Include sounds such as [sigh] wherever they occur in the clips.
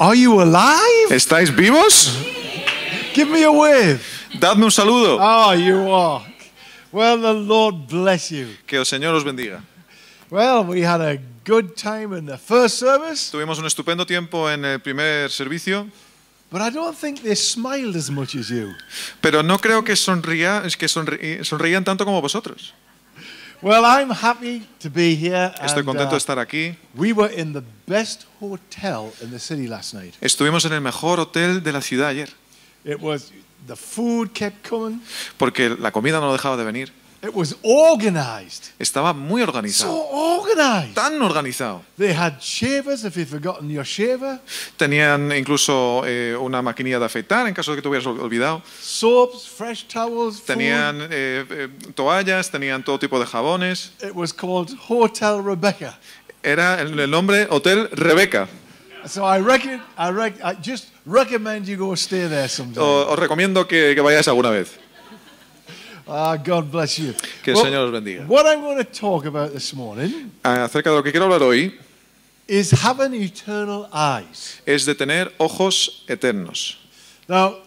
Are you alive? ¿Estáis vivos? Give me a wave. Dadme un saludo. Oh, you are. Well, the Lord bless you. Que el Señor os bendiga. Well, we had a good time in the first service, Tuvimos un estupendo tiempo en el primer servicio, but I don't think they smiled as much as you. pero no creo que, sonría, que sonrí- sonreían tanto como vosotros. Well, I'm happy to be here. Estoy contento uh, de estar aquí. we were in the best hotel in the city last night. Estuvimos en el mejor hotel de la ciudad ayer, It was the food kept coming. porque la comida no dejaba de venir. It was organized. Estaba muy So organizado, organized. tan organizado. They had shavers if you'd forgotten your shaver, Tenían incluso eh, una maquinilla de afeitar en caso de que te hubieras ol- olvidado. soaps, fresh towels. Tenían eh, eh, toallas, tenían todo tipo de jabones. It was called Hotel Rebecca. Era el, el nombre Hotel Rebeca. So I reckon, I, rec- I just recommend you go stay there sometime. O- os recomiendo que, que vayáis alguna vez. Ah, God bless you. Que el Well, Señor os bendiga. What I'm going to talk about this morning Acerca de lo que quiero hablar hoy is having eternal eyes. es de tener ojos eternos. Now,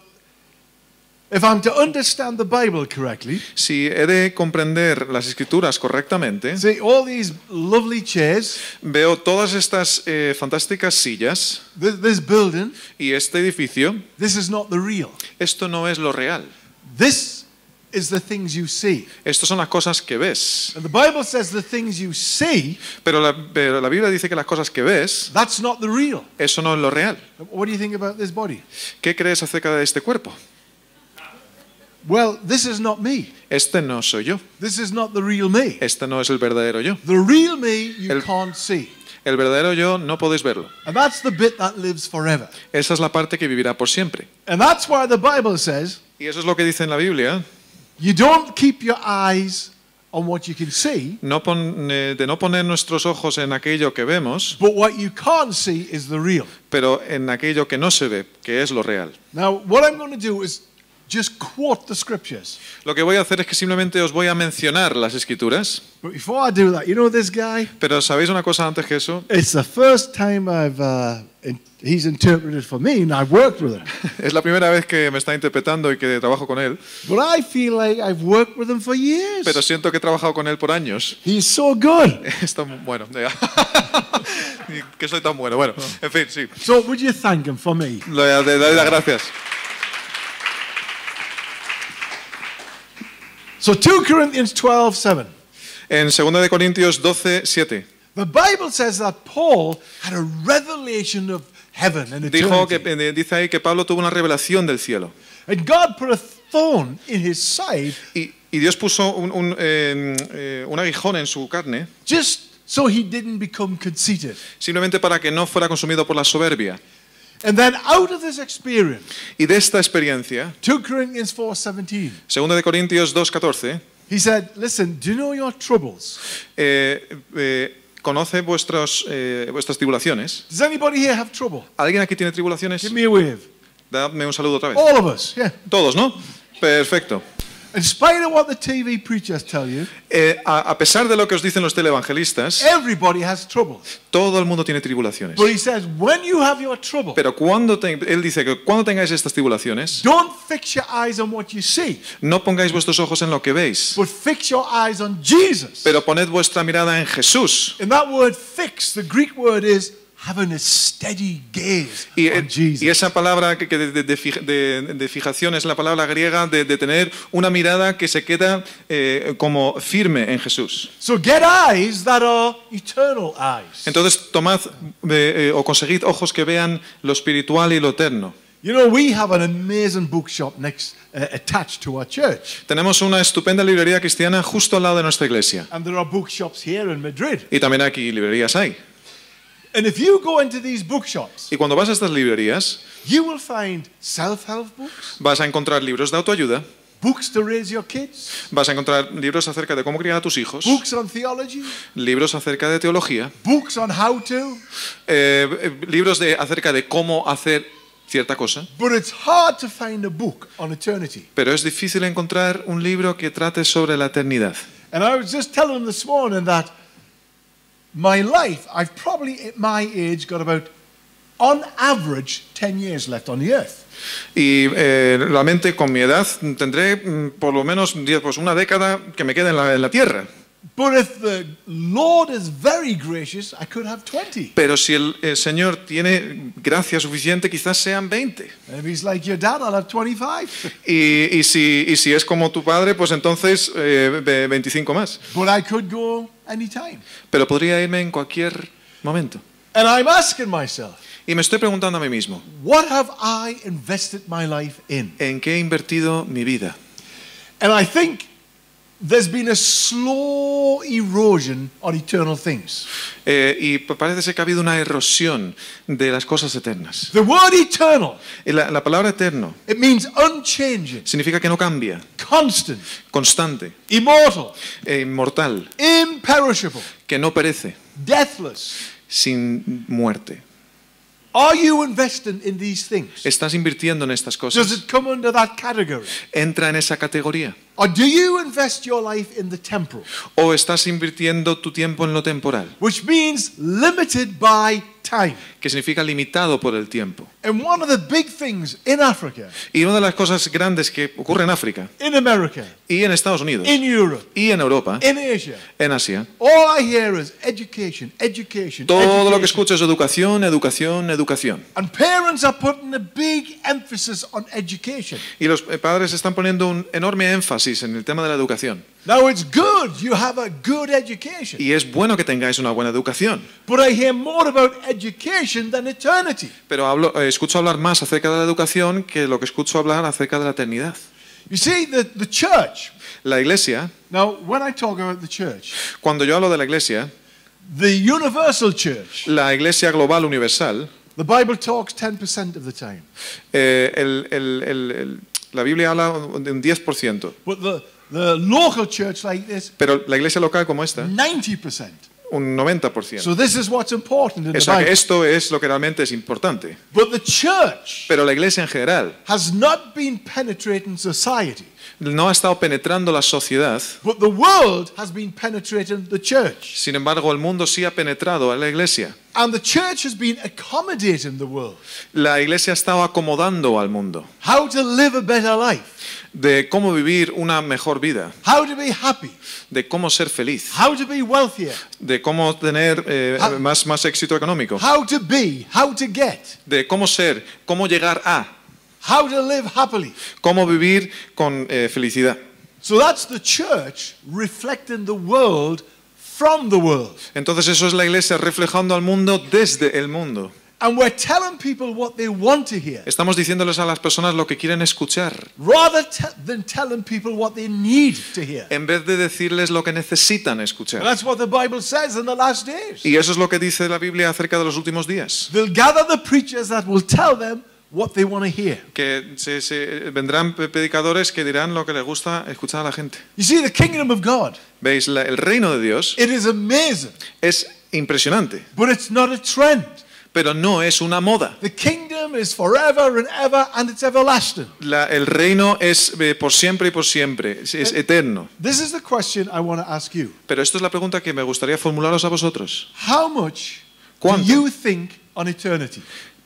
if I'm to understand the Bible correctly, Si he de comprender las escrituras correctamente, see all these lovely chairs, veo todas estas eh, fantásticas sillas this, this building, y este edificio. this is not the real. Esto no es lo real. This is the things you see. Estas son las cosas que ves. And the Bible says the things you see, Pero la, pero la Biblia dice que las cosas que ves, that's not the real. eso no es lo real. What do you think about this body? ¿Qué crees acerca de este cuerpo? Well, this is not me. Este no soy yo. This is not the real me. Este no es el verdadero yo. The real me you El- can't see. El verdadero yo no podéis verlo. And that's the bit that lives forever. Esa es la parte que vivirá por siempre. And that's why the Bible says Y eso es lo que dice en la Biblia. You don't keep your eyes on what you can see, No pon- eh, de no poner nuestros ojos en aquello que vemos, but what you can't see is the real. pero en aquello que no se ve, que es lo real. Now, what I'm going to do is just quote the scriptures. Lo que voy a hacer es que simplemente os voy a mencionar las escrituras, But before I do that, you know this guy? pero ¿sabéis una cosa antes que eso? It's the first time I've uh, in, he's interpreted for me, and I've worked with him. [laughs] Es la primera vez que me está interpretando y que trabajo con él, But I feel like I've worked with him for years. pero siento que he trabajado con él por años. He's so good. [laughs] Bueno. [laughs] que soy tan bueno. Bueno, en fin, sí. So would you thank him for me? Le le doy las gracias. So 2 Corinthians 12, 7. En 2 de Corintios 12, 7. The Bible says that Paul had a revelation of heaven and Dijo que, eternity. eh, dice ahí que Pablo tuvo una revelación del cielo. And God put a thorn in his side Y, y Dios puso un, un, eh, eh, un aguijón en su carne just so he didn't become conceited. simplemente para que no fuera consumido por la soberbia. And then out of this experience, Y de esta experiencia, 2 Corinthians 4:17, 2 de Corintios 2.14, he said, "Listen, do you know your troubles? eh, eh, conoce vuestros, eh, vuestras tribulaciones. Does anybody here have trouble? ¿Alguien aquí tiene tribulaciones? Give me a wave. Dadme un saludo otra vez. All of us, yeah. Todos, ¿no? Perfecto. In spite of what the TV preachers tell you, Eh, a, a pesar de lo que os dicen los televangelistas, everybody has troubles. todo el mundo tiene tribulaciones. But he says, when you have your trouble, Pero cuando te- él dice que cuando tengáis estas tribulaciones, don't fix your eyes on what you see, no pongáis vuestros ojos en lo que veis, but fix your eyes on Jesus. pero poned vuestra mirada en Jesús. And that word fix, the Greek word is having a steady gaze Y, on eh, Jesus. y esa palabra que, de, de- de de- fijación es la palabra griega de, de tener una mirada que se queda eh, como firme en Jesús. So get eyes that are eternal eyes. Entonces tomad eh, eh, o conseguid ojos que vean lo espiritual y lo eterno. You know, we have an amazing bookshop next, uh, attached to our church. Tenemos una estupenda librería cristiana justo al lado de nuestra iglesia. And there are bookshops here in Madrid. Y también aquí librerías hay. And if you go into these bookshops, Y cuando vas a estas librerías, you will find self help books, vas a encontrar libros de autoayuda, books to raise your kids, vas a encontrar libros acerca de cómo criar a tus hijos, books on theology, libros acerca de teología, books on how to. eh, eh, libros de, acerca de cómo hacer cierta cosa. But it's hard to find a book on eternity. Pero es difícil encontrar un libro que trate sobre la eternidad. And I was just telling this morning that my life, I've probably at my age got about on average, 10 years left on the earth. Y eh, realmente con mi edad tendré mm, por lo menos diez, pues una década que me quede en la, en la tierra. But if the Lord is very gracious, I could have 20. Pero si el, el Señor tiene gracia suficiente, quizás sean 20. If he's like your dad, I'll have 25. [laughs] Y, y si, y si es como tu padre, pues entonces eh, ve- 25 más. But I could go anytime. Pero podría irme en cualquier momento. And I'm asking myself, Y me estoy preguntando a mí mismo, what have I invested my life in? ¿en qué he invertido mi vida? And I think there's been a slow erosion on eternal things. Eh, y pa- parece ser que ha habido una erosión de las cosas eternas. The word eternal, la, la palabra eterno it means unchanging, significa que no cambia, constant, constante, immortal, e inmortal, imperishable, que no perece, deathless. sin muerte. Are you investing in these things? ¿Estás invirtiendo en estas Does cosas? it come under that category? ¿Entra en esa categoría? Or do you invest your life in the temporal, ¿O estás invirtiendo tu tiempo en lo temporal? which means limited by time? Que significa limitado por el tiempo. And one of the big things in Africa, Y una de las cosas grandes que ocurre en África in America, y en Estados Unidos in Europe, y en Europa, in Asia, en Asia, all I hear is education, education, todo lo que education. escucho es educación, educación, educación. And parents are putting a big emphasis on education. Y los padres están poniendo un enorme énfasis en el tema de la educación. Now it's good you have a good education, Y es bueno que tengáis una buena educación. but I hear more about education than eternity. Pero hablo, eh, escucho hablar más acerca de la educación que lo que escucho hablar acerca de la eternidad. You see, the, the church, La iglesia, now when I talk about the church, cuando yo hablo de la iglesia, the universal church, la iglesia global universal, the Bible talks 10% of the time, eh, el- el- el- el- la Biblia habla de un 10%, but the, the local church like this, pero la iglesia local como esta, 90%. un 90%. So this is what's important in O the sea que Bible. esto es lo que realmente es importante. But the church Pero la iglesia en general has not been penetrating society, no ha estado penetrando la sociedad, but the world has been penetrating the church. sin embargo el mundo sí ha penetrado a la iglesia. And the church has been accommodating the world. La iglesia ha estado acomodando al mundo. How to live a better life, de cómo vivir una mejor vida, how to be happy, de cómo ser feliz, how to be wealthier, de cómo tener eh, How- más, más éxito económico, how to be, how to get, de cómo ser, cómo llegar a, how to live happily. cómo vivir con eh, felicidad. So that's the church reflecting the world from the world. Entonces eso es la iglesia reflejando al mundo desde el mundo. And we're telling people what they want to hear Estamos diciéndoles a las personas lo que quieren escuchar, rather than telling people what they need to hear. en vez de decirles lo que necesitan And escuchar. that's what the Bible says in the last days. Y eso es lo que dice la Biblia acerca de los últimos días. They'll gather the preachers that will tell them what they want to hear. Que se, se- vendrán predicadores que dirán lo que les gusta escuchar a la gente. You see, the kingdom of God, Veis, La- el reino de Dios it is amazing, es impresionante, but it's not a trend. pero no es una moda. The kingdom is forever and ever, and it's everlasting. La- el reino es eh, por siempre y por siempre, es, es eterno. This is the question I want to ask you. Pero esto es la pregunta que me gustaría formularos a vosotros. How much do ¿Cuánto? you think on eternity?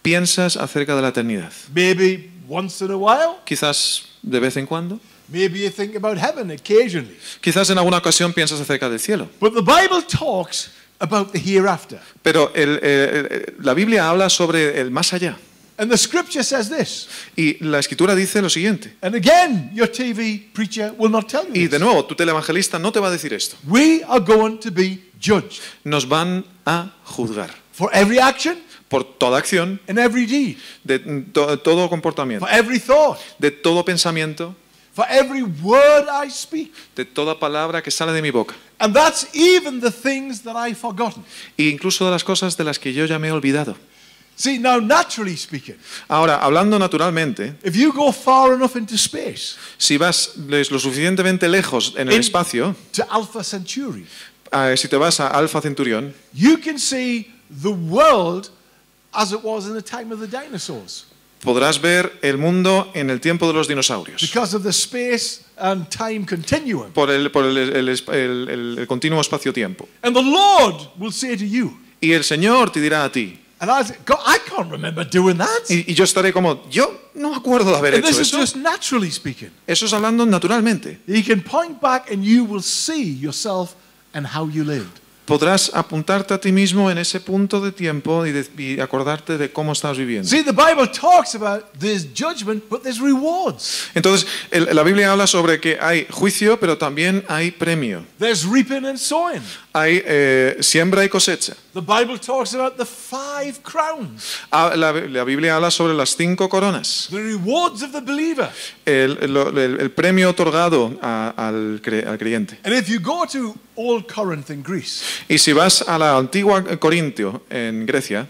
¿Piensas acerca de la eternidad? Maybe once in a while. Quizás de vez en cuando. Maybe you think about heaven occasionally. Quizás en alguna ocasión piensas acerca del cielo. But the Bible talks about the hereafter. Pero el- la Biblia habla sobre el más allá. And the scripture says this. Y la escritura dice lo siguiente. And again, your TV preacher will not tell you Y de nuevo, tu televangelista no te va a decir esto. We are going to be judged Nos van a juzgar for every action por toda acción, and every deed, de to- todo comportamiento, for every thought, de todo pensamiento, for every word I speak. de toda palabra que sale de mi boca. And that's even the things that I've forgotten. E incluso de las cosas de las que yo ya me he olvidado. See, now, naturally speaking, Ahora, hablando naturalmente, if you go far enough into space, si vas les- lo suficientemente lejos en el In- espacio, to Alpha Centauri, eh, si te vas a Alfa Centurión, you can see the world as it was in the time of the dinosaurs podrás ver el mundo en el tiempo de los dinosaurios. because of the space and time continuum. Por el, por el- el- el- el- el continuo espacio-tiempo. And the Lord will say to you, Y el Señor te dirá a ti, And I I can't remember doing that. Y, y yo estaré como, yo no me acuerdo de haber And hecho this is eso. just naturally speaking. Eso es hablando naturalmente. You can point back and you will see yourself and how you lived. Podrás apuntarte a ti mismo en ese punto de tiempo y, de- y acordarte de cómo estás viviendo. See, the Bible talks about there's judgment, but there's rewards. Entonces, el- la Biblia habla sobre que hay juicio, pero también hay premio. There's reaping and sowing. Hay eh, siembra y cosecha. The Bible talks about the five crowns, Ah, La, la Biblia habla sobre las cinco coronas. the rewards of the believer. El, lo- el- el premio otorgado a- al, cre- al creyente. And if you go to Old Corinth in Greece, Y si vas a la antigua Corintio, en Grecia,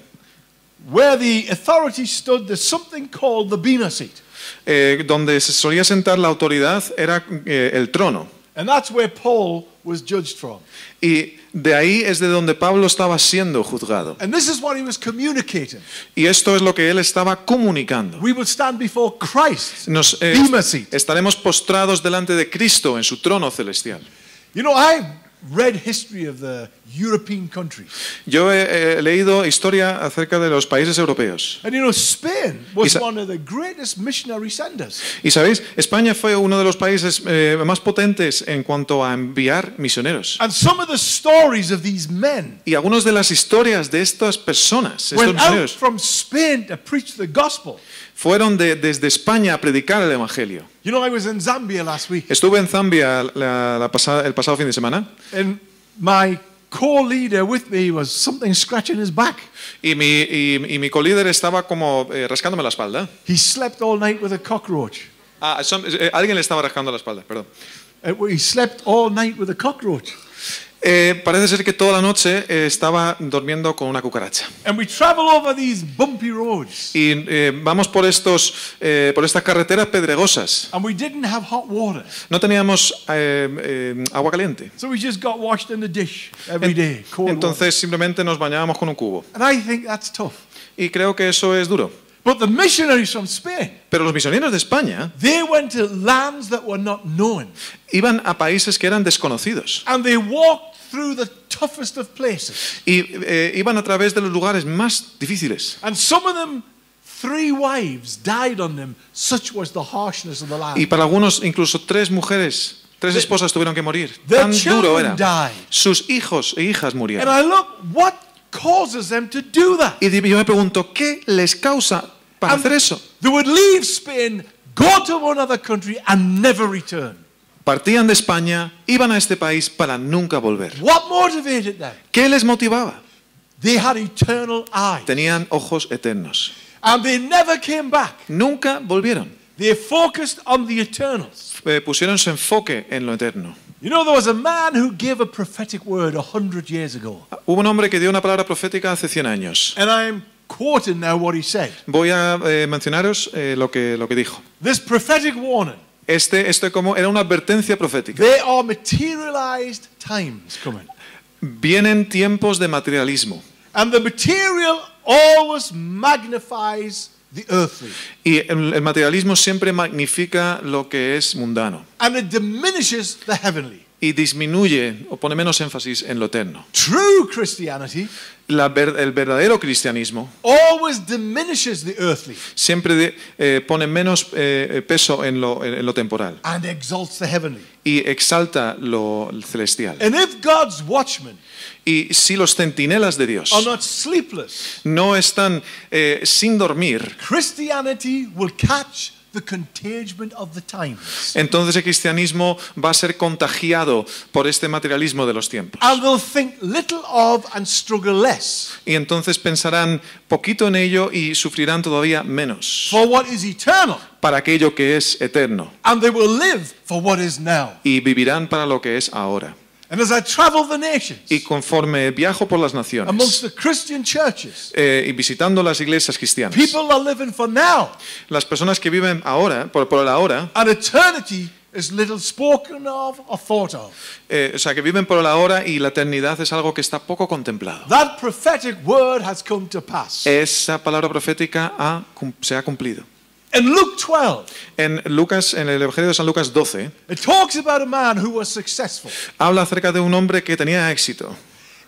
where the authority stood, there's something called the Bema seat. eh, donde se solía sentar la autoridad era eh, el trono. And that's where Paul was judged from. Y de ahí es de donde Pablo estaba siendo juzgado. And this is what he was communicating. Y esto es lo que él estaba comunicando. We will stand before Christ. Nos, eh, estaremos postrados delante de Cristo en su trono celestial. You know, I've read history of the European countries. Yo he, leído historia acerca de los países europeos. And you know, Spain was Isa- one of the greatest missionary senders. Y sabéis, España fue uno de los países eh, más potentes en cuanto a enviar misioneros. And some of the stories of these men Y algunas de las historias de estas personas, estos misioneros, fueron de- desde España a predicar el Evangelio. You know, I was in Zambia last week, Estuve en Zambia la- la pasada- el pasado fin de semana and my co-leader with me was something scratching his back. y mi, y, y mi colíder estaba como eh, rascándome la espalda. He slept all night with a cockroach. Ah, eh, alguien le estaba rascando la espalda, perdón. Uh, He slept all night with a cockroach. Eh, parece ser que toda la noche eh, estaba durmiendo con una cucaracha. And we travel over these bumpy roads, Y eh, vamos por, estos, eh, por estas carreteras pedregosas. and we didn't have hot water. No teníamos eh, eh, agua caliente. So we just got washed in the dish every day, cold water. Entonces simplemente nos bañábamos con un cubo. And I think that's tough. Y creo que eso es duro. But the missionaries from Spain, Pero los misioneros de España they went to lands that were not known. iban a países que eran desconocidos. And they walked through the toughest of places. Y eh, iban a través de los lugares más difíciles. And some of them, three wives died on them. Such was the harshness of the land. Y para algunos incluso tres mujeres, tres esposas tuvieron que morir. Their Tan duro children era. died. Sus hijos e hijas And murieron. I look, what causes them to do that? Y yo me pregunto, ¿qué les causa para hacer eso? They would leave Spain, go to another country, and never return. Partían de España, iban a este país para nunca volver. What motivated them? ¿Qué les motivaba? They had eternal eyes. Tenían ojos eternos. And they never came back. Nunca volvieron. They focused on the eternals. Eh, pusieron su enfoque en lo eterno. You know, there was a man who gave a prophetic word a hundred years ago. Hubo un hombre que dio una palabra profética hace 100 años. And I'm now what he said. Voy a eh, mencionaros eh, lo, que, lo que dijo. This prophetic warning. Este, como era una advertencia profética. There are materialized times coming. Vienen tiempos de materialismo And the material always magnifies the earthly. y el, el materialismo siempre magnifica lo que es mundano And it diminishes the heavenly. Y disminuye o pone menos énfasis en lo eterno. True Christianity La ver- el verdadero cristianismo always diminishes the earthly siempre de- eh, pone menos eh, peso en lo, en lo temporal and exalts the heavenly. y exalta lo celestial. And if God's watchmen Y si los centinelas de Dios are not sleepless, no están eh, sin dormir, Christianity will catch the contagion of the times. entonces el cristianismo va a ser contagiado por este materialismo de los tiempos. And they'll think little of and struggle less Y entonces pensarán poquito en ello y sufrirán todavía menos for what is eternal. para aquello que es eterno And they will live for what is now. y vivirán para lo que es ahora. And as I travel the nations Y conforme viajo por las amongst naciones the Christian churches, eh, y visitando las iglesias cristianas, people are living for now. las personas que viven ahora, por, por el ahora, And eternity is little spoken of or thought of. eh, o sea, que viven por el ahora y la eternidad es algo que está poco contemplado. That prophetic word has come to pass. Esa palabra profética ha se ha cumplido. In Luke 12, En Lucas, en el Evangelio de San Lucas 12, it talks about a man who was successful. habla acerca de un hombre que tenía éxito.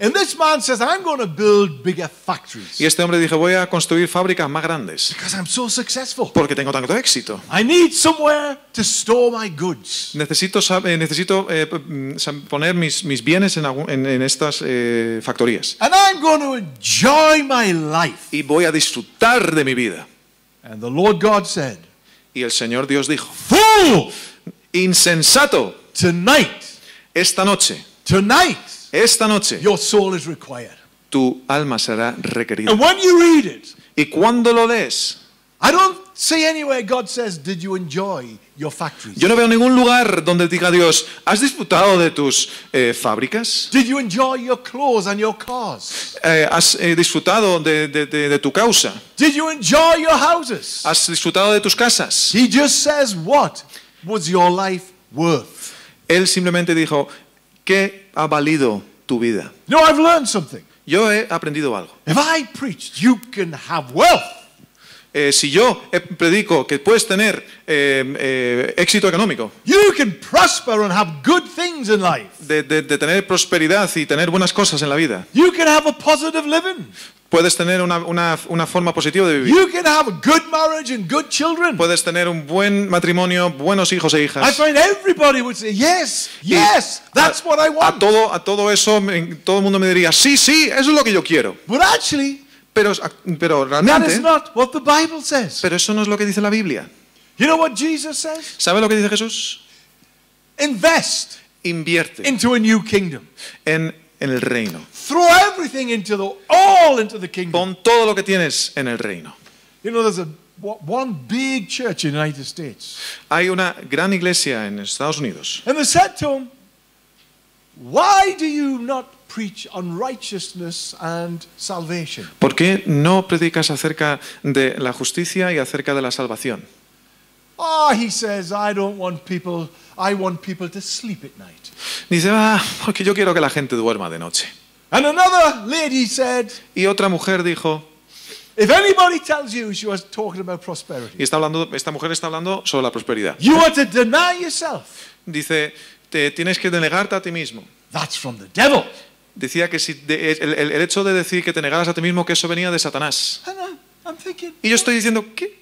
And this man says, I'm going to build bigger factories Y este hombre dijo, voy a construir fábricas más grandes because I'm so successful. porque tengo tanto éxito. I need somewhere to store my goods. Necesito, eh, necesito eh, mm, poner mis, mis bienes en, algún- en- en estas eh, factorías. And I'm going to enjoy my life. Y voy a disfrutar de mi vida. And the Lord God said, Y el Señor Dios dijo, Fool! insensato, Tonight, esta noche, tonight, esta noche, your soul is required. tu alma será requerida. And when you read it, Y cuando lo lees, I don't see anywhere God says, Did you enjoy your factories? yo no veo ningún lugar donde diga Dios, ¿has disfrutado de tus eh, fábricas? Did you enjoy your clothes and your cars? Eh, ¿Has eh, disfrutado de, de- de- de tu causa? Did you enjoy your houses? ¿Has disfrutado de tus casas? He just says, What was your life worth? Él simplemente dijo, ¿qué ha valido tu vida? No, I've learned something. Yo he aprendido algo. If I preached, you can have wealth. Eh, si yo predico que puedes tener eh, eh, éxito económico, You can prosper and have good things in life. de, de- de tener prosperidad y tener buenas cosas en la vida, You can have a positive living. puedes tener una, una- una forma positiva de vivir, You can have a good marriage and good children. puedes tener un buen matrimonio, buenos hijos e I hijas. find everybody would say, Yes, Y yes, that's a, what I a want. todo, a todo eso, todo el mundo me diría, sí, sí, eso es lo que yo quiero. But actually, Pero, pero that realmente, is not what the Bible says. pero eso no es lo que dice la Biblia. You know what Jesus says? ¿Sabe lo que dice Jesús? Invest Invierte into a new kingdom. en, en el reino. Throw everything into the all into the kingdom. Pon todo lo que tienes en el reino. You know, there's a one big church in the United States, Hay una gran iglesia en Estados Unidos and they said to him, "Why do you not preach on righteousness and salvation?" ¿Por qué no predicas acerca de la justicia y acerca de la salvación? He says, "I don't want people. I want people to sleep at night." Dice, ah, porque yo quiero que la gente duerma de noche. And another lady said, Y otra mujer dijo, "If anybody tells you," she was talking about prosperity. y está hablando, esta mujer está hablando sobre la prosperidad. You are to deny yourself. Dice, te tienes que denegarte a ti mismo. That's from the devil. Decía que si de- el, el- hecho de decir que te negaras a ti mismo, que eso venía de Satanás. Y yo estoy diciendo, ¿qué?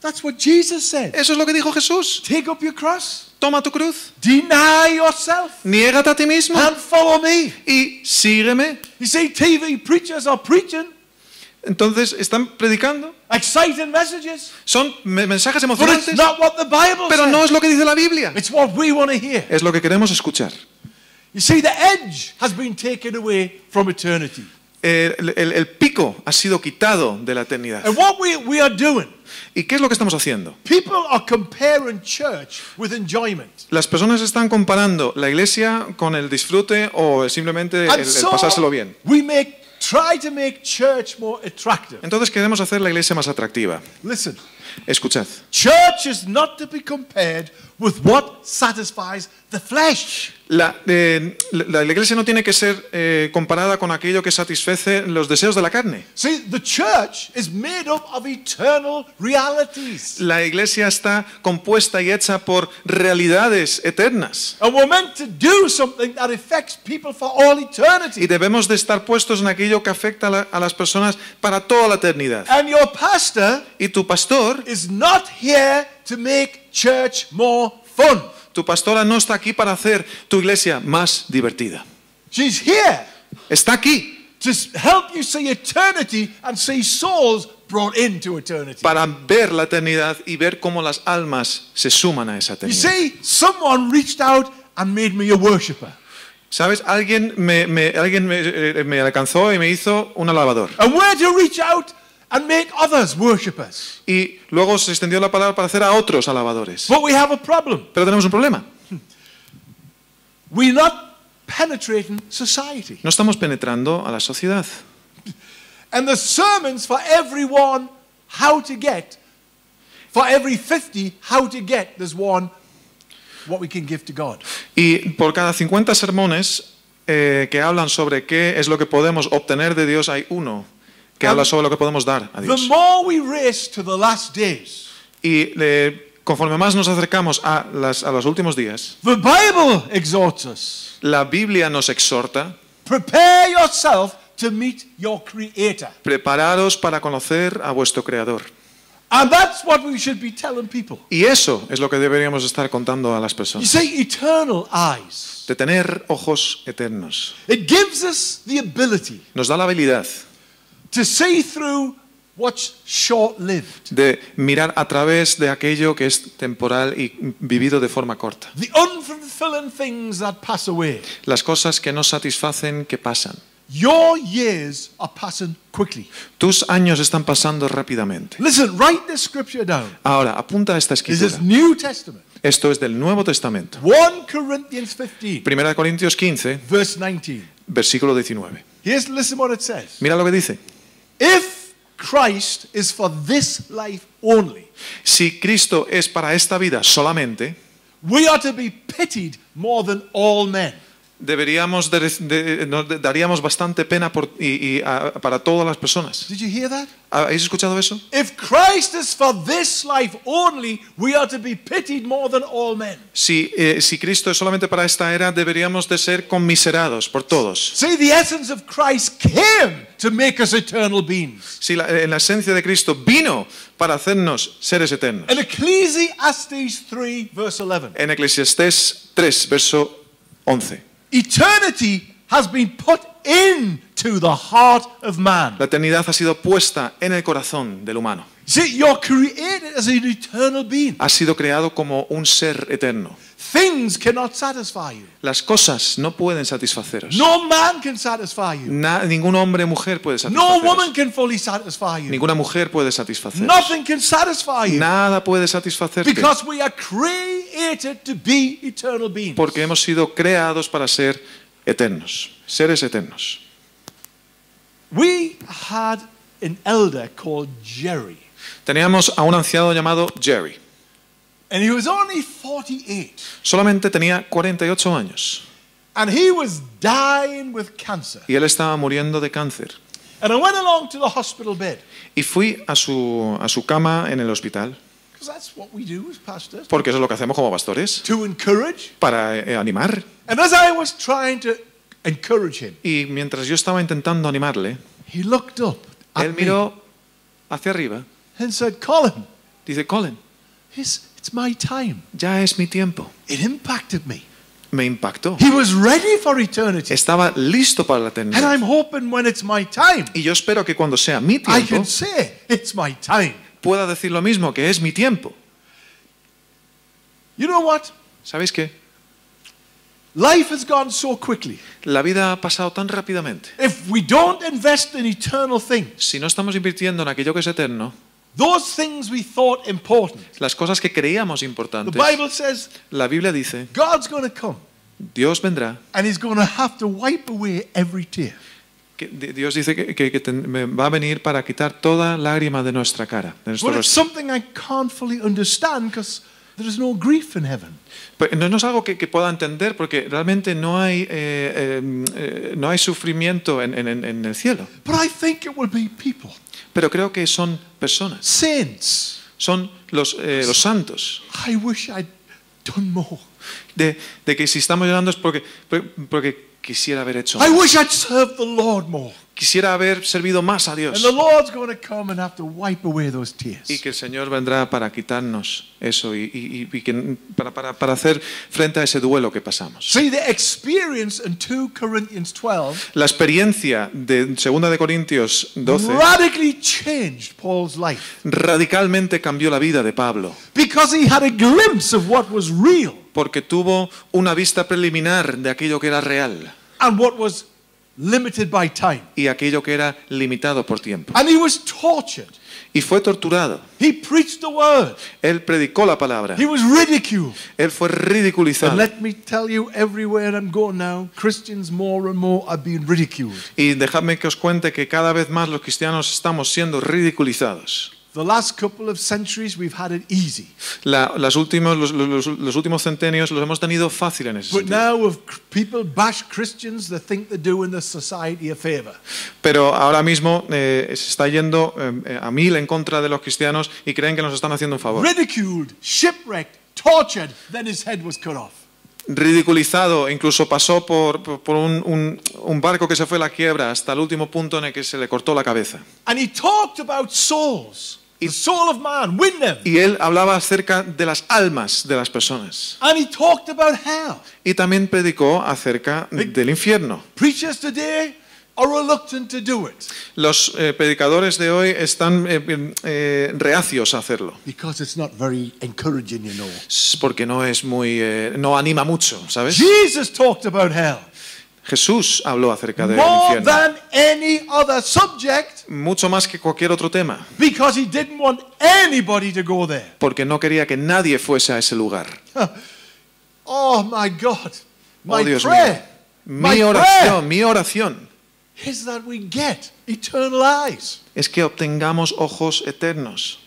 that's what Jesus said. Eso es lo que dijo Jesús. Take up your cross, Toma tu cruz, deny yourself, niégate a ti mismo and follow me. y sígueme. You see, TV preachers are preaching Entonces están predicando, exciting messages, son me- mensajes but it's emocionantes, not what the Bible pero no es lo que dice la Biblia. It's what we want to hear. Es lo que queremos escuchar. You see, the edge has been taken away from eternity. El, el- el pico ha sido quitado de la eternidad. And what we, we are doing, ¿Y qué es lo que estamos haciendo? people are comparing church with enjoyment. Las personas están comparando la iglesia con el disfrute o simplemente el, el pasárselo bien. we make, try to make church more attractive. Entonces queremos hacer la iglesia más atractiva. Listen, Escuchad. church is not to be compared with what satisfies the flesh. La, eh, la- la iglesia no tiene que ser eh, comparada con aquello que satisface los deseos de la carne. See, the church is made up of eternal realities. La iglesia está compuesta y hecha por realidades eternas. And we're meant to do something that affects people for all Y eternity. debemos de estar puestos en aquello que afecta a, la- a las personas para toda la eternidad. And your pastor Y tu pastor, is not here to make church more fun. Tu pastora no está aquí para hacer tu iglesia más divertida. She's here Está aquí to help you see eternity and see souls brought into eternity. para ver la eternidad y ver cómo las almas se suman a esa You eternidad. see, someone reached out and made me a worshiper. ¿Sabes? Alguien me, me- alguien me, eh, me alcanzó y me hizo un alabador. And we're to reach out and make others worshippers. Y luego se extendió la palabra para hacer a otros alabadores. But we have a problem. Pero tenemos un problema. We're not penetrating society. No estamos penetrando a la sociedad. And the sermons for everyone how to get, for every 50 how to get, there's one what we can give to God. Y por cada 50 sermones eh, que hablan sobre qué es lo que podemos obtener de Dios, hay uno que habla sobre lo que podemos dar a The Dios. more we race to the last days, Y eh, conforme más nos acercamos a, las- a los últimos días, the Bible exhorts us la Biblia nos exhorta Prepare yourself to meet your Creator. Prepararos para conocer a vuestro Creador. And that's what we should be telling people. Y eso es lo que deberíamos estar contando a las You personas. see, eternal eyes. De tener ojos eternos. It gives us the ability Nos da la habilidad to see through what's short lived, de mirar a través de aquello que es temporal y vivido de forma corta. the unfulfilling things that pass away. Las cosas que no satisfacen, que pasan. Your years are passing quickly. Tus años están pasando rápidamente. Listen, write this scripture down. Ahora, apunta esta This is escritura. New Testament. Esto es del Nuevo Testamento. 1 Corinthians 15, Primera de Corintios 15, verse 19. versículo 19. Here's listen what it says. Mira lo que dice. If Christ is for this life only, Si Cristo es para esta vida solamente, we are to be pitied more than all men. Deberíamos de- de- nos de- daríamos bastante pena por- y, y, ah, para todas las personas. Did you hear that? ¿Habéis escuchado eso? If Christ is for this life only, we are to be pitied more than all men. Si, eh, si Cristo es solamente para esta era, deberíamos de ser conmiserados por todos. See, the essence of Christ came to make us eternal beings. Si la, en la esencia de Cristo vino para hacernos seres eternos. In Ecclesiastes 3, verse 11, En Eclesiastés 3, verso 11. Eternity has been put into the heart of man. La eternidad ha sido puesta en el corazón del humano. See, you're created as an eternal being. Ha sido creado como un ser eterno. Things cannot satisfy you. Las cosas no pueden satisfaceros. No man can satisfy you. Na- ningún hombre o mujer puede No satisfaceros. woman can fully satisfy you. Ninguna mujer puede satisfaceros. Nothing can satisfy you. Nada puede satisfacerte. Because we are created to be eternal beings. Porque hemos sido creados para ser eternos. Seres eternos. We had an elder called Jerry, Teníamos a un anciano llamado Jerry. And he was only 48. Solamente tenía 48 años. And he was dying with cancer. Y él estaba muriendo de cáncer. And I went along to the hospital bed, Y fui a su, a su cama en el hospital, because that's what we do as pastors, porque eso es lo que hacemos como pastores, to encourage. para eh, animar. And as I was trying to encourage him, Y mientras yo estaba intentando animarle, he looked up at él me miró hacia arriba. and said, Colin, Dice, Colin, it's my time. ya es mi tiempo. It impacted me. Me impactó. He was ready for eternity. Estaba listo para la And eternidad. I'm hoping when it's my time, Y yo espero que cuando sea mi I tiempo, can say, it's my time. pueda decir lo mismo, que es mi tiempo. You know what? ¿Sabéis qué? Life has gone so quickly. La vida ha pasado tan rápidamente. If we don't invest in eternal things, Si no estamos invirtiendo en aquello que es eterno, those things we thought important, las cosas que creíamos importantes. the Bible says la Biblia dice, God's going to come Dios vendrá, and He's going to have to wipe away every tear. que Dios dice que, que- que ten- va a venir para quitar toda lágrima de nuestra cara, de But it's something I can't fully understand because there is no grief in heaven. Pero no, no es algo que, que pueda entender porque realmente no hay, eh, eh, no hay sufrimiento en, en- en- en el cielo. But I think it will be people, Pero creo que son personas, saints. son los, eh, los santos. I wish I'd done more. De, de que si estamos llorando es porque, porque quisiera haber hecho I wish I'd served the Lord more. Quisiera haber servido más a And Dios. the Lord's going to come and have to wipe away those tears. Y que el Señor vendrá para quitarnos eso y, y- y que, para, para, para hacer frente a ese duelo que pasamos. See, the experience in 2 Corinthians 12 La experiencia de 2 de Corintios 12 radically changed Paul's life radicalmente cambió la vida de Pablo. because he had a glimpse of what was real porque tuvo una vista preliminar de aquello que era real and what was limited by time. y aquello que era limitado por tiempo. And he was tortured. Y fue torturado. He preached the word. Él predicó la palabra. He was ridiculed. Él fue And ridiculizado. let me tell you, everywhere I'm going now, Christians more and more are being ridiculed. Y dejadme que os cuente que cada vez más los cristianos estamos siendo ridiculizados. The last couple of centuries, we've had it easy. La- las últimos, los, los- los últimos centenios los hemos tenido fácil en ese But sentido. now, if people bash Christians, they think they're doing the society a favor. Pero ahora mismo eh, se está yendo eh, a mil en contra de los cristianos y creen que nos están haciendo un favor. Ridiculed, shipwrecked, tortured, then his head was cut off. ridiculizado, incluso pasó por, por- por un, un- un barco que se fue a la quiebra hasta el último punto en el que se le cortó la cabeza. And he talked about souls, the soul of man, win them. Y él hablaba acerca de las almas de las personas. And he talked about hell. Y también predicó acerca del infierno. Preachers today are reluctant to do it Los eh, predicadores de hoy están eh, eh, reacios a hacerlo, because it's not very encouraging, you know. porque no es muy, no anima mucho, ¿sabes? Jesus talked about hell Jesús habló acerca del more infierno, than any other subject mucho más que cualquier otro tema, because he didn't want anybody to go there. porque no quería que nadie fuese a ese lugar. [laughs] Oh my God. My Oh Dios mío, prayer, mi oración, mi oración is that we get eternal eyes. es que obtengamos ojos eternos.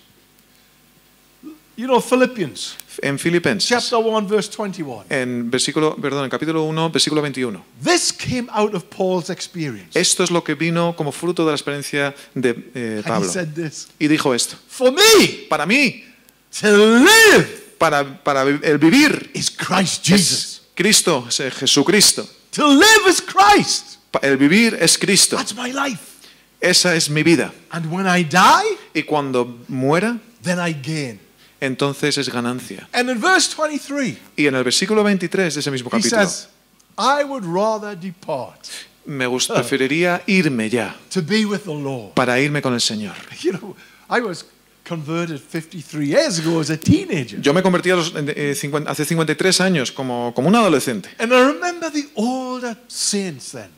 You know, Philippians En Filipenses, chapter 1, verse 21. en versículo, perdón, en capítulo 1, versículo 21. This came out of Paul's experience. Esto es lo que vino como fruto de la experiencia de eh, And he Pablo. said this Y dijo esto, For me para mí, to live para, para el vivir is Christ Jesus. es Cristo, es Jesucristo. To live is Christ. El vivir es Cristo. That's my life. Esa es mi vida. And when I die, Y cuando muera, then I gain. Entonces es ganancia. And in verse 23, Y en el versículo 23 de ese mismo he capítulo, says, I would rather depart me preferiría irme ya to be with the Lord. para irme con el Señor. [laughs] You know, I was converted 53 years ago as a teenager. Yo me convertí a los, eh, 50 hace 53 años como, como un adolescente. And I remember the older saints then.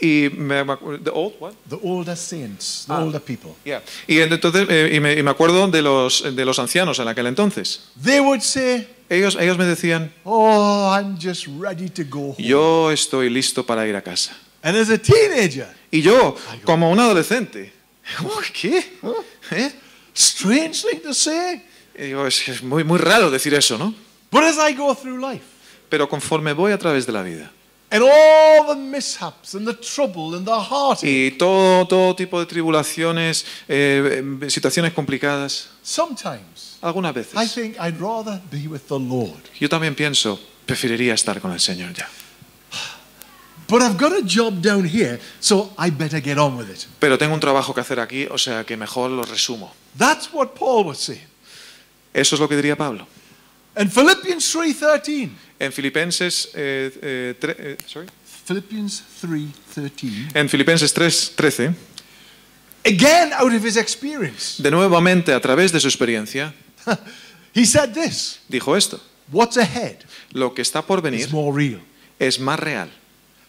Y me, the old what? The older saints, the Ah. older people. Yeah. Y entonces eh, y me, y me acuerdo de los, de los ancianos en aquel entonces. They would say, Ellos, ellos me decían, Oh, I'm just ready to go home. yo estoy listo para ir a casa. And as a teenager, Y yo, como un adolescente, [laughs] ¿qué? ¿Eh? strange thing to say. Y digo, es, es muy, muy raro decir eso, ¿no? But as I go through life, Pero conforme voy a través de la vida and all the mishaps and the trouble and the heartache, y todo, todo tipo de tribulaciones, eh, situaciones complicadas, sometimes algunas I veces, think I'd rather be with the Lord. yo también pienso, preferiría estar con el Señor ya. But I've got a job down here, so I better get on with it. Pero tengo un trabajo que hacer aquí, o sea que mejor lo resumo. That's what Paul was saying. Eso es lo que diría Pablo. In Philippians 3:13, En Filipenses, eh, eh, tre- eh, sorry. Philippians 3:13, en Filipenses 3, 13, again out of his experience, de nuevamente a través de su experiencia, [laughs] he said this, dijo esto. what's ahead Lo que está por venir. is more real. es más real.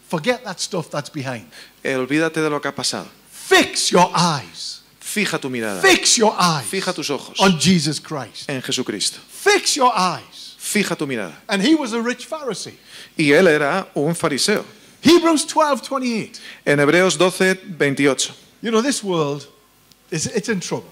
Forget that stuff that's behind. Eh, olvídate de lo que ha pasado. Fix your eyes. Fija tu mirada Fix your eyes Fija tus ojos on Jesus Christ. en Jesucristo. Fix your eyes. Fija tu mirada. And he was a rich Pharisee. Y él era un fariseo. Hebrews 12:28. En Hebreos 12, 28. You know this world is it's in trouble.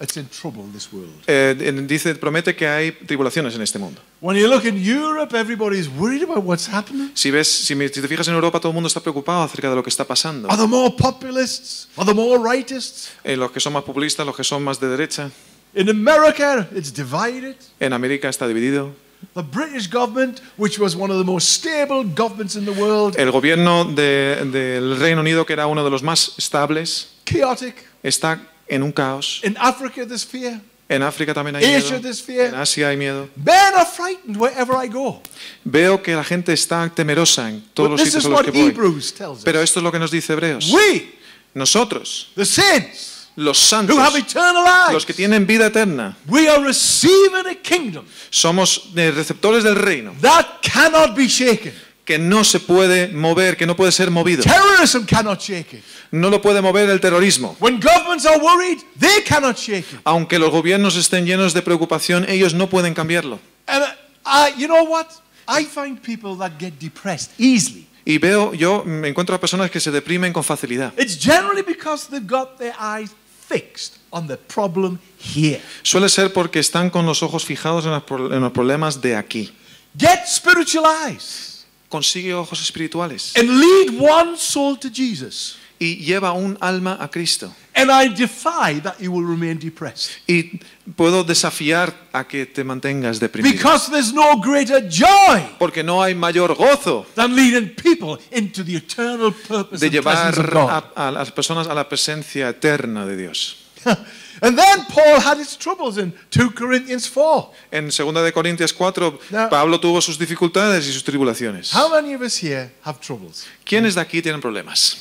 It's in trouble this world. eh, dice, promete que hay tribulaciones en este mundo. When you look in Europe, everybody's worried about what's happening. Si ves, si, me- si te fijas en Europa, todo el mundo está preocupado acerca de lo que está pasando. Are there more populists? Are there more rightists? Eh, los que son más populistas, los que son más de derecha. In America, it's divided. En América está dividido. The British government, which was one of the most stable governments in the world, El gobierno de- del Reino Unido, que era uno de los más estables, chaotic. está en un caos. In Africa, there's fear. En África también hay Asia, miedo. fear. En Asia hay miedo. Men are frightened wherever I go. Veo que la gente está temerosa en todos But los sitios a los que voy. Pero esto es lo que nos dice Hebreos. We, Nosotros, the saints, los who santos, have eternal lives, los que tienen vida eterna, we are receiving a kingdom somos eh, receptores del reino, that cannot be shaken. Que no se puede mover, que no puede ser movido. Terrorism cannot shake it. No lo puede mover el terrorismo. When governments are worried, they cannot shake it. Aunque los gobiernos estén llenos de preocupación, ellos no pueden cambiarlo. And uh, you know what? I find people that get depressed easily. Y veo, yo me encuentro a personas que se deprimen con facilidad. It's generally because they've got their eyes fixed on the problem here. Suele ser porque están con los ojos fijados en los, pro- en los problemas de aquí. Get spiritual eyes Consigue ojos espirituales and lead one soul to Jesus. y lleva un alma a Cristo. And I defy that you will remain depressed. Y puedo desafiar a que te mantengas deprimido. Because there's no greater joy Porque no hay mayor gozo than leading people into the eternal purpose de and presence of llevar God. a, a las personas a la presencia eterna de Dios. [laughs] and then Paul had his troubles in 2 Corinthians 4. En 2 de Corintios 4, Now- Pablo tuvo sus dificultades y sus tribulaciones. How many of us here have troubles? ¿Quiénes de aquí tienen problemas?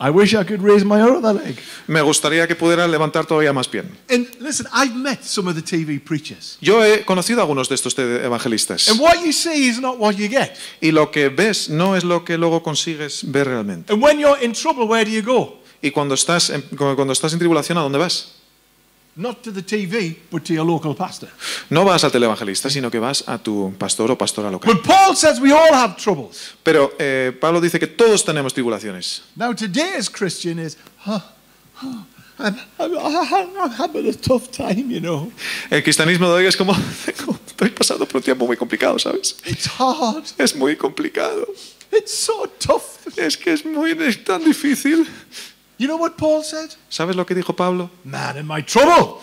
I wish I could raise my other leg. Me gustaría que pudiera levantar todavía más bien. And listen, I've met some of the TV preachers. Yo he conocido a algunos de estos evangelistas. And what you see is not what you get. Y lo que ves no es lo que luego consigues ver realmente. And when you're in trouble, where do you go? Y cuando estás en, cuando estás en tribulación, ¿a dónde vas? Not to the TV, but to your local pastor. No vas al televangelista, sino que vas a tu pastor o pastora local. But Paul says we all have troubles. Pero eh, Pablo dice que todos tenemos tribulaciones. Now, today's Christian is, "Huh, huh, I'm, I'm, I'm having a tough time, you know. El cristianismo de hoy es como, [laughs] estoy pasando por un tiempo muy complicado, ¿sabes? It's hard. Es muy complicado. It's so tough. Es que es muy es tan difícil. You know what Paul said? ¿Sabes lo que dijo Pablo? Man, in my trouble,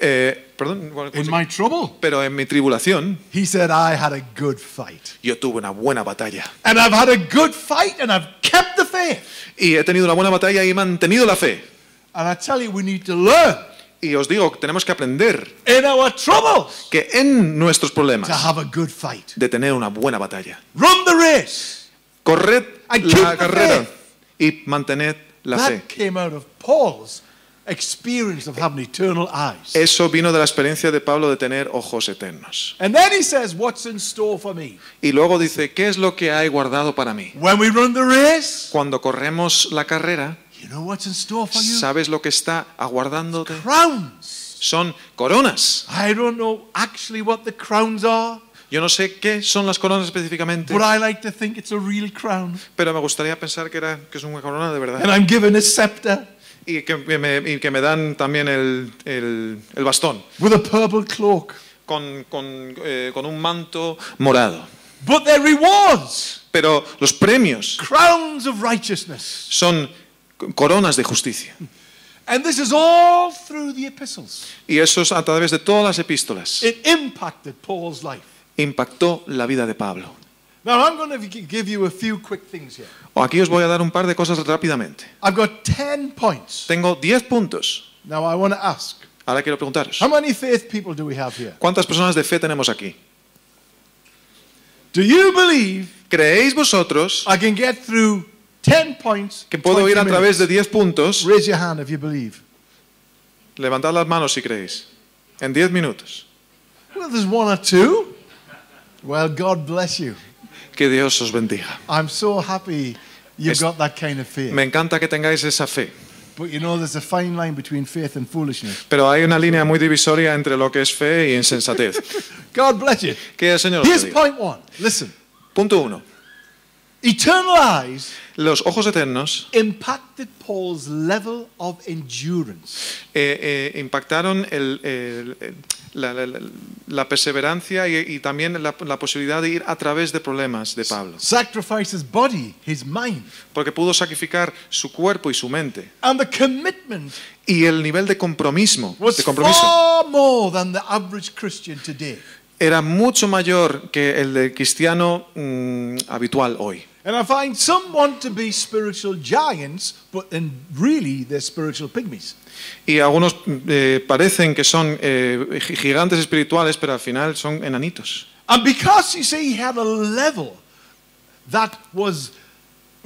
Eh, perdón, ¿cuál- cuál- in my trouble, pero en mi tribulación he said, I had a good fight. yo tuve una buena batalla. And I've had a good fight and I've kept the faith. Y he tenido una buena batalla y he mantenido la fe. And I tell you, we need to learn Y os digo, tenemos que aprender in our troubles que en nuestros to problemas have a good fight. de tener una buena batalla. Run the race. Corred keep la the carrera faith. y mantened la fe. That came out of Paul's experience of having eternal eyes. Eso vino de la experiencia de Pablo de tener ojos eternos. And then he says, What's in store for me? Y luego dice, ¿qué es lo que hay guardado para mí? When we run the race, Cuando corremos la carrera, you know what's in store for you? ¿sabes lo que está aguardándote? Crowns. Son coronas. I don't know actually what the crowns are, Yo no sé qué son las coronas específicamente, but I like to think it's a real crown. pero me gustaría pensar que, era, que es una corona de And verdad. I'm given a scepter Y que me, y que me dan también el, el- el bastón with a purple cloak. con, con, eh, con un manto morado. But they're rewards, Pero los premios crowns of righteousness. son coronas de justicia. And this is all through the epistles. Y eso es a través de todas las epístolas. It impacted Paul's life. Impactó la vida de Pablo. Now, I'm going to give you a few quick things here. O Aquí os voy a dar un par de cosas rápidamente. I've got 10 points. Tengo 10 puntos. Now, I want to ask Ahora quiero preguntaros. how many faith people do we have here? ¿Cuántas personas de fe tenemos aquí? Do you believe ¿Creéis vosotros I can get through 10 points? que puedo 20 ir a través de minutes? 10 puntos? Raise your hand if you believe. Levantad las manos si creéis. En 10 minutos. Well, there's one or two. Well, God bless you. Que Dios os bendiga. I'm so happy you've Es- got that kind of faith. Me encanta que tengáis esa fe. But you know, there's a fine line between faith and foolishness. Pero hay una línea muy divisoria entre lo que es fe y insensatez. [laughs] God bless you. Que el Señor os Here's bendiga. point one. Listen. Punto 1. Eternal eyes Los ojos eternos impacted Paul's level of endurance. eh, eh, impactaron el- el- el- la, la- la- perseverancia y, y también la, la posibilidad de ir a través de problemas de Pablo. Sacrifice his body, his mind, Porque pudo sacrificar su cuerpo y su mente. and the commitment Y el nivel de compromiso, de compromiso far more than the average Christian today. era mucho mayor que el del cristiano mm, habitual hoy. And I find some want to be spiritual giants, but really they're spiritual pygmies. Y algunos eh, parecen que son eh, gi- gigantes espirituales, pero al final son enanitos. And because you see, he had a level that was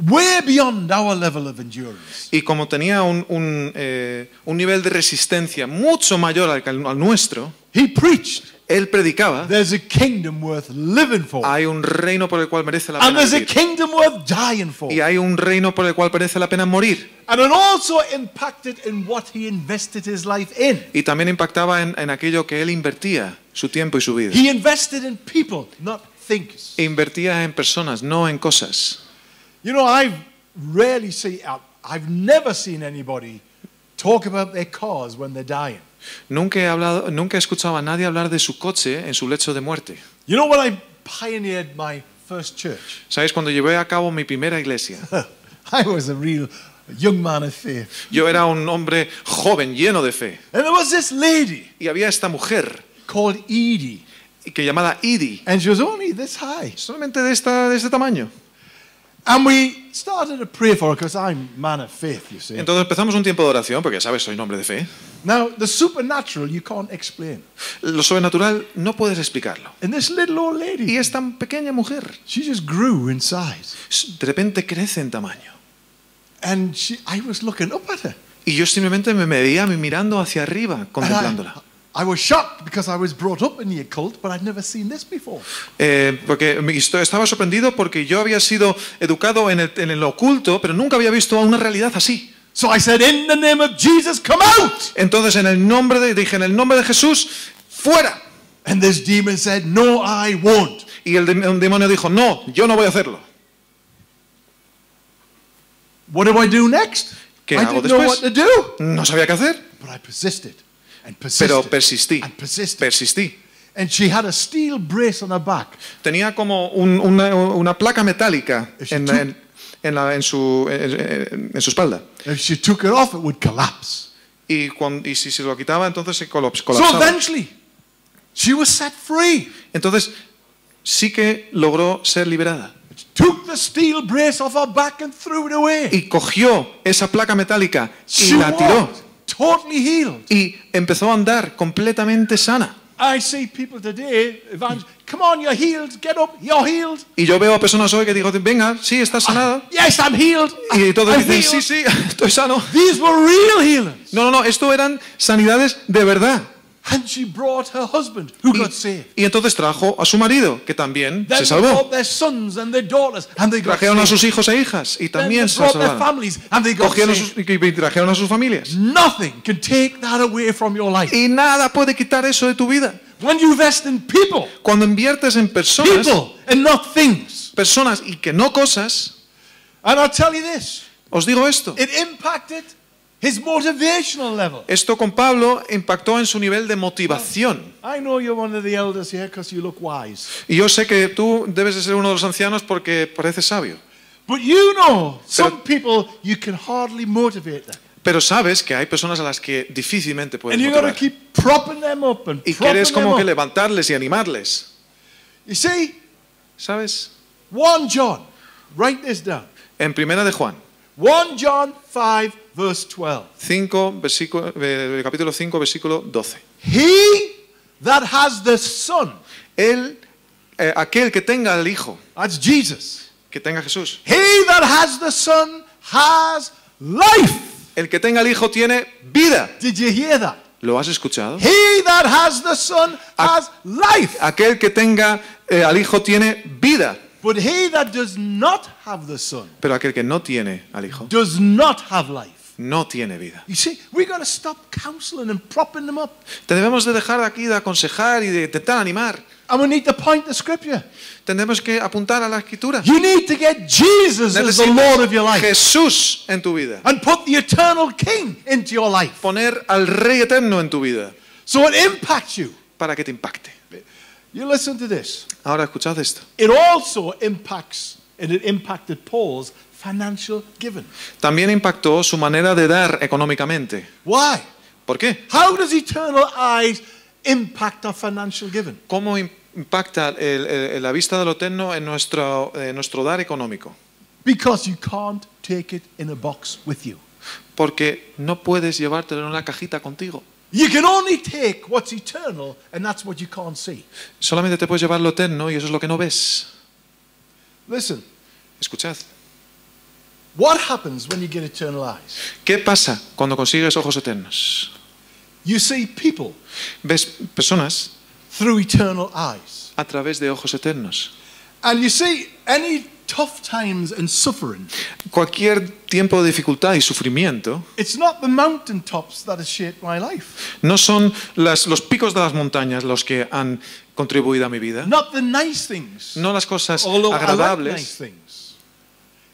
way beyond our level of endurance. Y como tenía un, un, eh, un nivel de resistencia mucho mayor al nuestro, He preached, él predicaba, there's a kingdom worth living for. hay un reino por el cual merece la And pena there's a vivir. kingdom worth dying for. Y hay un reino por el cual merece la pena morir. And it also impacted in what he invested his life in. Y también impactaba en, en aquello que él invertía, su tiempo y su vida. He invested in people, not things. Invertía en personas, no en cosas. You know, I've rarely seen, I've never seen anybody talk about their cars when they're dying. Nunca he, hablado, nunca he escuchado a nadie hablar de su coche en su lecho de muerte. You know, when I pioneered my first church, [laughs] ¿Sabéis? Cuando llevé a cabo mi primera iglesia, [laughs] I was a real young man of faith. yo era un hombre joven, lleno de fe. And there was this lady Y había esta mujer called Edie, que llamada Edie, and she was only this high. solamente de, esta, de este tamaño. And we started to pray for her because I'm man of faith, you see. Entonces empezamos un tiempo de oración, porque sabes, soy un hombre de fe. Now, the supernatural you can't explain. Lo sobrenatural no puedes explicarlo. And this little old Y lady, es tan pequeña mujer, she just grew in size. de repente crece en tamaño. And she, I was looking up at her. Y yo simplemente me veía mirando hacia arriba, contemplándola. I, was shocked because I was brought up in the occult, but I'd never seen this before. Eh, porque estaba sorprendido porque yo había sido educado en el, en el oculto, pero nunca había visto una realidad así. So I said, In the name of Jesus, come out! Entonces en el nombre de, dije, en el nombre de Jesús, fuera. And this demon said, No, I won't. Y el, demonio dijo, no, yo no voy a hacerlo. What do I do next? ¿Qué I hago didn't know what después? to do. No sabía qué hacer, But I persisted. Pero persistí, persistí. and she had a steel brace on her back. Tenía como un- una, una placa metálica en, took- en- en la- en su, en- en su espalda. If she took it off, it would collapse. Y, cuando, y si se lo quitaba, entonces se So colapsaba. eventually, she was set free. Entonces sí que logró ser liberada. Took the steel brace off her back and threw it away. Y cogió esa placa metálica y She la tiró. walked totally healed. Y empezó a andar completamente sana. I see people today, come on, you're healed, get up, you're healed. Y yo veo a personas hoy que digo, venga, sí, estás sanada. Yes, I'm healed. Y todos I'm dicen, healed. sí, sí, [laughs] estoy sano. These were real healings. No, no, no, esto eran sanidades de verdad. And she brought her husband, who got Y, saved. y entonces trajo a su marido, que también Then se salvó. brought their sons and their daughters, and they got Trajeron a sus hijos e hijas y también se salvaron. families, and they got Cogieron sus, y trajeron a sus familias. Nothing can take that away from your life. Y nada puede quitar eso de tu vida. When you invest in people, Cuando inviertes en personas, people and not things. personas y que no cosas, And I'll tell you this, os digo esto. it impacted his motivational level. Esto con Pablo impactó en su nivel de motivación. I know you're one of the elders here because you look wise. Y yo sé que tú debes de ser uno de los ancianos porque pareces sabio. But you know, some Pero- people you can hardly motivate them. Pero sabes que hay personas a las que difícilmente puedes And motivar. keep propping them up and Y quieres como que levantarles y animarles. You see, ¿Sabes? 1 John, write this down. En primera de Juan, 1 John 5, verse 12. 5, versículo, eh, capítulo 5, versículo 12. He that has the Son, Él, eh, aquel que tenga al Hijo, that's Jesus. que tenga Jesús, He that has the Son has life. el que tenga al Hijo tiene vida. Did you hear that? ¿Lo has escuchado? He that has the Son has life. Aquel que tenga eh, al Hijo tiene vida, But he that does not have the Son pero aquel que no tiene al Hijo does not have life. no tiene vida. You see, we got to stop counseling and propping them up. Te debemos de dejar aquí de aconsejar y de intentar animar. And we need to point the scripture. Tenemos que apuntar a la Escritura. You need to get Jesus as the Lord of your life Jesús en tu vida. and put the eternal King into your life Poner al Rey eterno en tu vida so it impacts you. para que te impacte. You listen to this. Ahora escuchad esto. It also impacts, and it impacted Paul's financial giving. También impactó su manera de dar económicamente. Why? ¿Por qué? How does eternal eyes impact our financial giving? ¿Cómo im- impacta el- el- la vista de lo eterno en nuestro, eh, nuestro dar económico? Because you can't take it in a box with you. Porque no puedes llevártelo en una cajita contigo. You can only take what's eternal, and that's what you can't see. Solamente te puedes llevar lo eterno y eso es lo que no ves. Listen, Escuchad. what happens when you get eternal eyes? ¿Qué pasa cuando consigues ojos eternos? You see people Ves personas through eternal eyes. a través de ojos eternos. And you see, any tough times and suffering, Cualquier tiempo de dificultad y sufrimiento it's not the mountaintops that has shaped my life, no son las- los picos de las montañas los que han contribuido a mi vida, not the nice things, no las cosas I like nice agradables. things.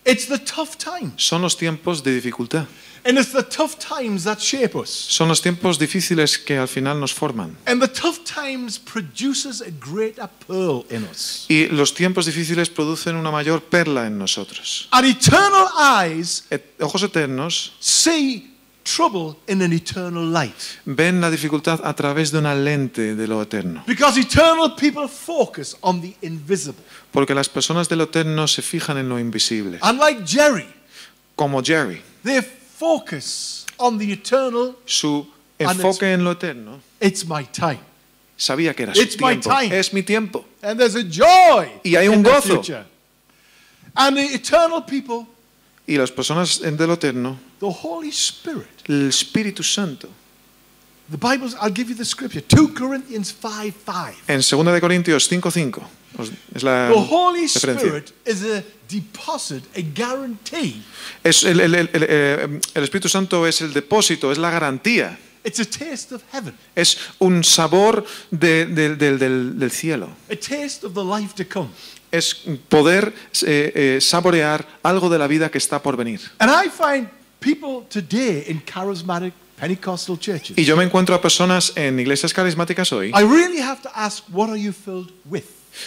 It's the tough times. son los tiempos de dificultad. And it's the tough times that shape us. Son los tiempos difíciles que al final nos forman. And the tough times produces a greater pearl in us. Y los tiempos difíciles producen una mayor perla en nosotros. And eternal eyes ojos eternos see trouble in an eternal light. ven la dificultad a través de una lente de lo eterno. Because eternal people focus on the invisible. Porque las personas de lo eterno se fijan en lo invisible. And like Jerry, Como Jerry, they focus on the eternal. su enfoque en lo eterno It's my time. sabía que era su It's my tiempo. time. Es mi tiempo. And there's a joy Y hay un gozo. And the eternal people, Y las personas lo eterno, the Holy Spirit. el Espíritu Santo. The Bible's, I'll give you the scripture, 2 Corinthians 5 5. En 2 de Corintios 5:5 os- es la The Holy referencia. Spirit is a deposit, a guarantee. Es el, el- el- el- eh, el Espíritu Santo es el depósito, es la garantía, It's a taste of heaven, es un sabor de- de- del- del- del cielo. a taste of the life to come. Es poder eh, eh, saborear algo de la vida que está por venir. And I find people today in charismatic Pentecostal churches. Y yo me encuentro a personas en iglesias carismáticas hoy. I really have to ask, what are you filled with?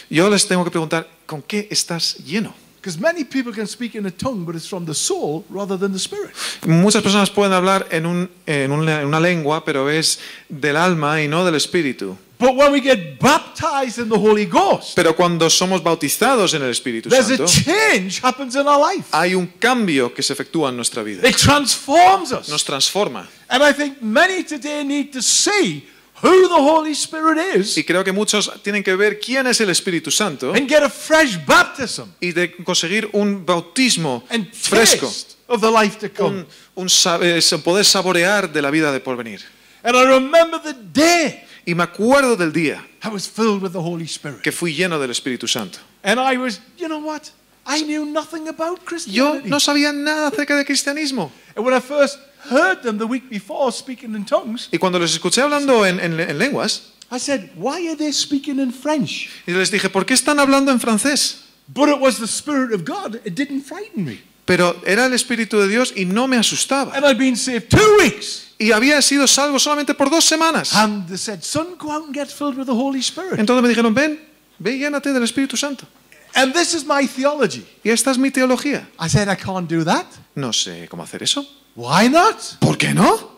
Yo les tengo que preguntar, ¿con qué estás lleno? Because many people can speak in a tongue, but it's from the soul rather than the spirit. Muchas personas pueden hablar en, un- en una, en una lengua, pero es del alma y no del espíritu. But when we get baptized in the Holy Ghost, Pero cuando somos bautizados en el Espíritu there's a Santo, change happens in our life. hay un cambio que se efectúa en nuestra vida. It transforms us. Nos transforma. And I think many today need to see who the Holy Spirit is Y creo que muchos tienen que ver quién es el Espíritu Santo and get a fresh baptism y de conseguir un bautismo and fresco, taste of the life to come. un, eh, poder saborear de la vida de porvenir. And I remember the day Y me acuerdo del día I was filled with the Holy Spirit. que fui lleno del Espíritu Santo. And I was, you know what? I knew nothing about Yo Christianity. no sabía nada acerca del cristianismo. And when I first heard them the week before speaking in tongues, Y cuando les escuché hablando en, en- en lenguas, I said, why are they speaking in French? y les dije, ¿por qué están hablando en francés? But it was the Spirit of God. It didn't frighten me. Pero era el Espíritu de Dios y no me asustaba. And I'd been saved two weeks. Y había sido salvo solamente por dos semanas. And they said, son, go out and get filled with the Holy Spirit. Entonces me dijeron, ven, ve y llénate del Espíritu Santo. And this is my theology. Y esta es mi teología. I said, I can't do that. No sé cómo hacer eso. Why not? ¿Por qué no?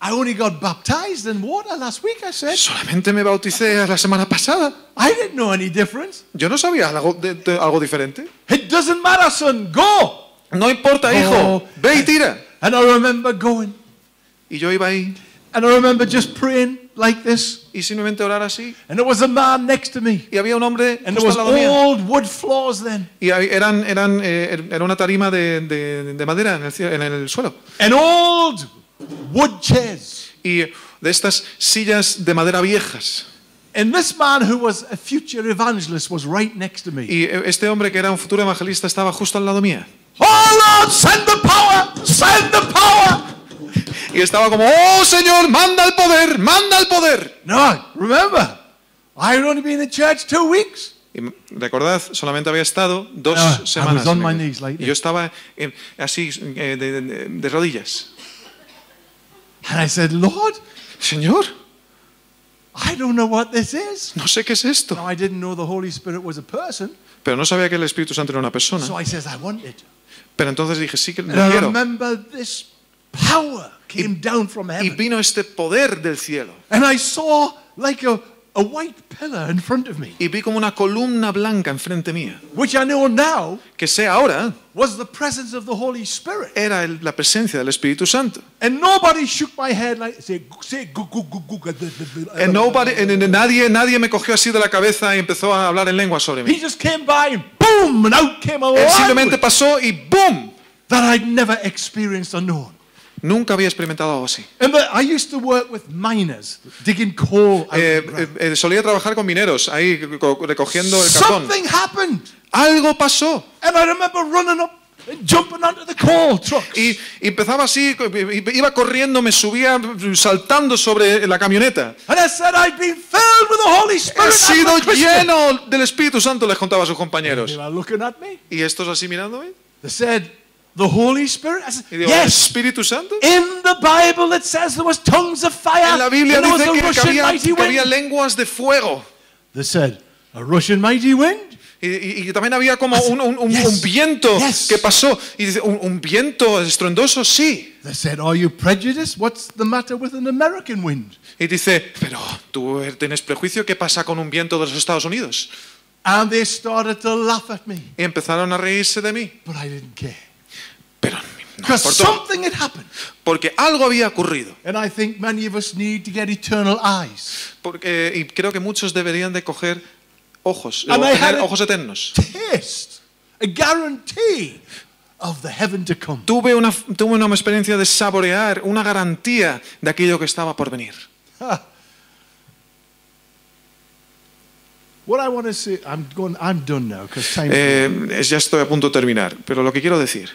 I only got baptized in water last week, I said. Solamente me bauticé la semana pasada. I didn't know any difference. Yo no sabía algo, de- de- algo diferente. It doesn't matter, son, go. No importa, hijo. Ve y tira. And I remember going. Y yo iba ahí And I remember just praying like this. y simplemente orar así. And there was a man next to me. Y había un hombre And there was al lado mío. old wood floors then. Y eran, eran, eh, era una tarima de, de- de madera en el, cie- en el suelo. And old wood chairs. Y de estas sillas de madera viejas. And this man who was a future evangelist was right next to me. Y este hombre que era un futuro evangelista estaba justo al lado mía. Oh Lord, send the power! Send the power! Y estaba como, oh Señor, manda el poder, manda el poder. No, remember, I had only been in church two weeks. Y recordad, solamente había estado dos I semanas. knees like y yo estaba eh, así, eh, de, de- de rodillas. And I said, Lord, Señor, I don't know what this is. no sé qué es esto. Now, I didn't know the Holy Spirit was a person. Pero no sabía que el Espíritu Santo era una persona. So I says, I want it. Pero entonces dije, sí que lo And I quiero. remember this power came down from heaven. Y vino este poder del cielo. And I saw like a, a white pillar in front of me, Y vi como una columna blanca enfrente mía. which I know now Que sé ahora, was the presence of the Holy Spirit. era la presencia del Espíritu Santo. And nobody shook my head like, say, say, gu- gu- gu- And nobody, and- nadie, nadie me cogió así de la cabeza y empezó a hablar en lengua sobre mí. He just came by and boom, and out came a Él simplemente pasó y ¡boom! that I'd never experienced or known. Nunca había experimentado algo así. And but I used to work with miners, digging coal out of the ground. solía trabajar con mineros, ahí co- recogiendo el happened. Algo pasó. And I remember running up jumping onto the coal trucks. Y, y empezaba así, iba corriendo, me subía saltando sobre la camioneta. And I said, I've been filled with the Holy He sido I'm a Christian." lleno del Espíritu Santo, les contaba a sus compañeros. ¿Y estos así mirándome? They said, the Holy Spirit? I said, Y digo, ¿el yes. Espíritu Santo? In the Bible it says there was tongues of fire. En la Biblia and dice que, había, que lenguas de fuego. They said, a Russian mighty wind? Y, y- y también había como un, un- un- Yes. un viento Yes. que pasó. Y dice, ¿un, un viento estruendoso? Sí. They said, are you prejudiced? What's the matter with an American wind? Y dice, pero tú tienes prejuicio, ¿qué pasa con un viento de los Estados Unidos? And they started to laugh at me. Y empezaron a reírse de mí. But I didn't care. Pero no me Because importó, something had happened. porque algo había ocurrido. And I think many of us need to get eternal eyes. Porque, y creo que muchos deberían de coger ojos, And o I tener ojos eternos. Taste, a guarantee of the heaven to come. Tuve una, tuve una experiencia de saborear, una garantía de aquello que estaba por venir. What I want to say, I'm going, I'm done now because time. Eh, es- ya estoy a punto de terminar, pero lo que quiero decir,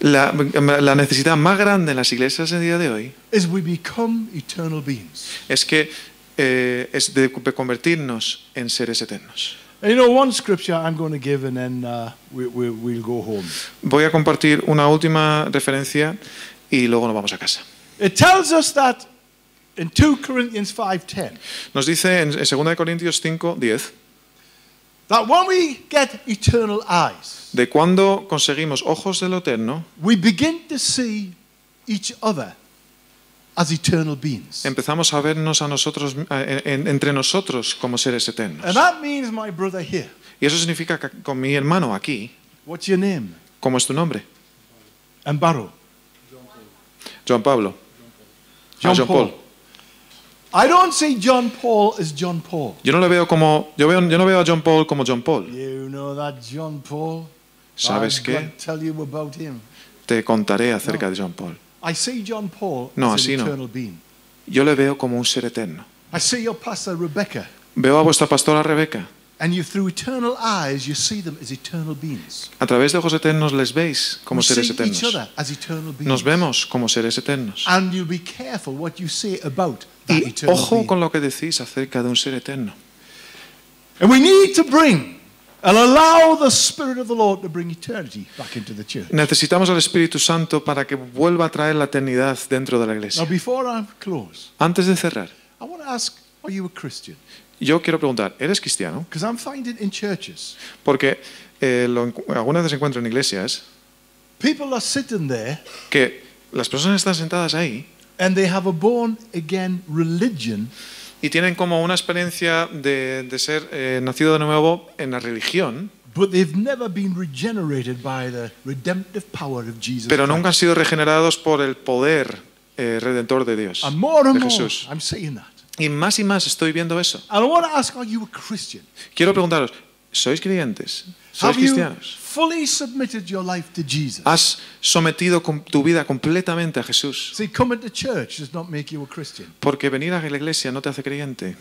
la, la necesidad más grande en las iglesias en el día de hoy is we become eternal beings. es que eh, es de convertirnos en seres eternos. And you know, one scripture I'm going to give, and then we, we, we'll go home. Voy a compartir una última referencia y luego nos vamos a casa. It tells us that in 2 Corinthians 5:10 Nos dice en, en 2 Corintios 5, 10, that when we get eternal eyes, de cuando conseguimos ojos de lo eterno, we begin to see each other as eternal beings. empezamos a vernos a nosotros, en- entre nosotros como seres eternos. And that means, my brother here, Y eso significa que con mi hermano aquí, what's your name? ¿cómo es tu nombre? And Barrow. Juan Pablo. John Ah, John Paul. I don't see John Paul as John Paul. Yo no le veo como, yo, veo, yo no veo a John Paul como John Paul. You know that John Paul? ¿Sabes qué? tell you about him. Te contaré acerca de John Paul. I see John Paul No, as así an no. being. Yo le veo como un ser eterno. I see your pastor Rebecca, Veo a vuestra pastora Rebeca. And you through eternal eyes you see them as eternal beings. A través de ojos eternos les veis como seres eternos. other as eternal beings. Nos vemos como seres eternos. And you'll be careful what you say about that Y eternal ojo con lo que decís acerca de un ser eterno. And we need to bring and allow the Spirit of the Lord to bring eternity back into the church. Necesitamos al Espíritu Santo para que vuelva a traer la eternidad dentro de la Now, iglesia. before I close, Antes de cerrar, Are you a Christian? yo quiero preguntar, ¿eres cristiano? Because I'm finding in churches, Porque eh, lo algunas veces encuentro en iglesias people are sitting there que las personas están sentadas ahí and they have a born again religion, y tienen como una experiencia de, de ser eh, nacido de nuevo en la religión, but they've never been regenerated by the redemptive power of Jesus pero nunca han sido regenerados por el poder eh, redentor de Dios, And more and de more, Jesús. I'm saying that. Y más y más estoy viendo eso. And I want to ask Are you a Christian? Quiero preguntaros, ¿sois creyentes? ¿Sois Have you cristianos? fully submitted your life to Jesus? ¿Has sometido tu vida completamente a Jesús? See, coming to church does not make you a Christian. Porque venir a la iglesia no te hace creyente.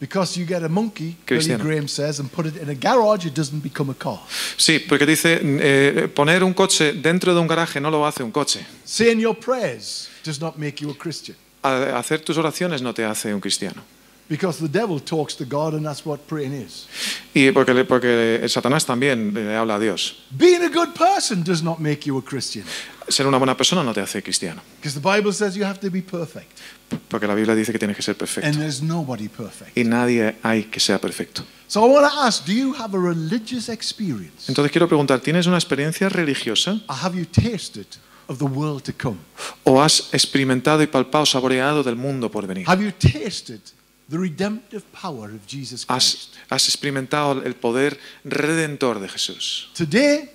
Because you get a monkey, Billy. Graham says, and put it in a garage, it doesn't become a car. Sí, porque dice, eh, poner un coche dentro de un garaje no lo hace un coche. Saying your prayers does not make you a Christian. Hacer tus oraciones no te hace un cristiano. Because the devil talks to God, and that's what praying is. Y porque, porque Satanás también le habla a Dios. Being a good person does not make you a Christian. Ser una buena persona no te hace cristiano. Because the Bible says you have to be perfect. Porque la Biblia dice que tienes que ser And perfecto. there's nobody perfect. Y nadie hay que sea perfecto. So I want to ask do you have a religious experience? Entonces quiero preguntar, ¿tienes una experiencia religiosa? Have you tasted of the world to come? ¿O has experimentado y palpado, saboreado del mundo por venir? Have you tasted the redemptive power of Jesus ¿Has, Christ? has experimentado el poder redentor de Jesús? Today is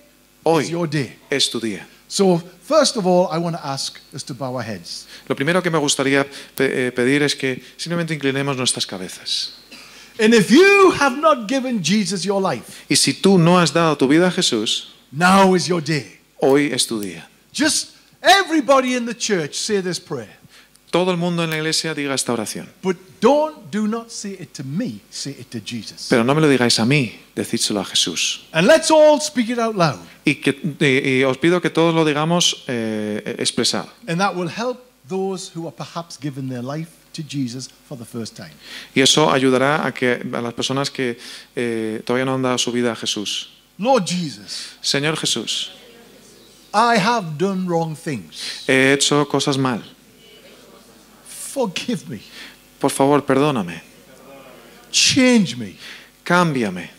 Hoy your day. es tu día. So, first of all, I want to ask us to bow our heads. Lo primero que me gustaría pe- eh, pedir es que simplemente inclinemos nuestras cabezas. And if you have not given Jesus your life, Y si tú no has dado tu vida a Jesús, now is your day. hoy es tu día. Just everybody in the church say this prayer. Todo el mundo en la iglesia diga esta oración. But don't, do not say it to me, say it to Jesus. Pero no me lo digáis a mí, decídselo a Jesús. And let's all speak it out loud. Y, que, y- y os pido que todos lo digamos eh, expresado. And that will help those who are perhaps giving their life to Jesus for the first time. Y eso ayudará a, que, a las personas que eh, todavía no han dado su vida a Jesús. Lord Jesus, Señor Jesús, I have done wrong things. he hecho cosas mal. Forgive me. Por favor, perdóname. Change me. Cámbiame.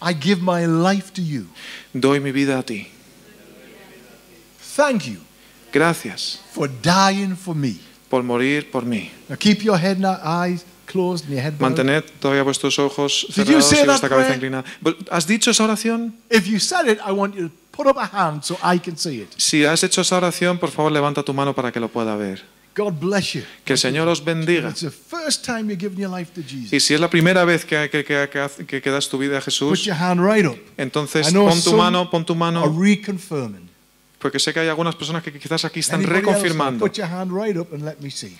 I give my life to you. Doy mi vida a ti. Thank you Gracias for dying for me. por morir por mí. Now keep your head and eyes closed and your head. Mantened todavía vuestros ojos cerrados say y vuestra cabeza inclinada. ¿Has dicho esa oración? If you said it, I want you to put up a hand so I can see it. Si has hecho esa oración, por favor levanta tu mano para que lo pueda ver. God bless you. Que el Señor os bendiga. It's the first time you're giving your life to Jesus. Y si es la primera vez que, que, que, que que- das tu vida a Put Jesús, your hand right up. entonces pon tu mano, pon tu Are mano, reconfirming. porque sé que hay algunas personas que quizás aquí están Anybody else? reconfirmando. Put your hand right up and let me see.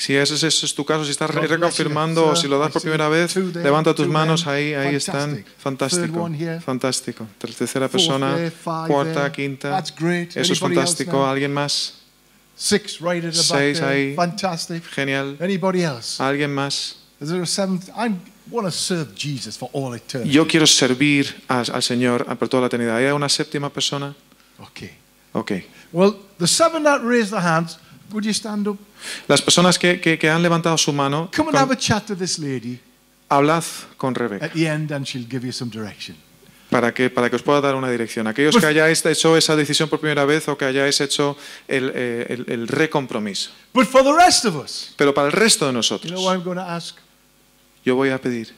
Si ese, es- ese es tu caso, si estás reconfirmando o si lo das por primera vez, levanta tus manos, ahí, ahí están. Fantástico, fantástico. Tercera persona, cuarta, quinta. Eso es fantástico. ¿Alguien más? Six right at the Seis ahí. Genial. ¿Alguien más? Is there a seventh? I want to serve Jesus for all eternity. Yo quiero servir a- al Señor por toda la eternidad. ¿Hay una séptima persona? Okay. Ok. Well, the seven that raised their hands, would you stand up? Las personas que, que- que han levantado su mano, Come and have a chat to this lady hablad con Rebeca at the end and she'll give you some direction. para que, para que os pueda dar una dirección. Aquellos que hayáis hecho esa decisión por primera vez o que hayáis hecho el, eh, el- el recompromiso. But for the rest of us, Pero para el resto de you nosotros, know what I'm going to ask? yo voy a pedir,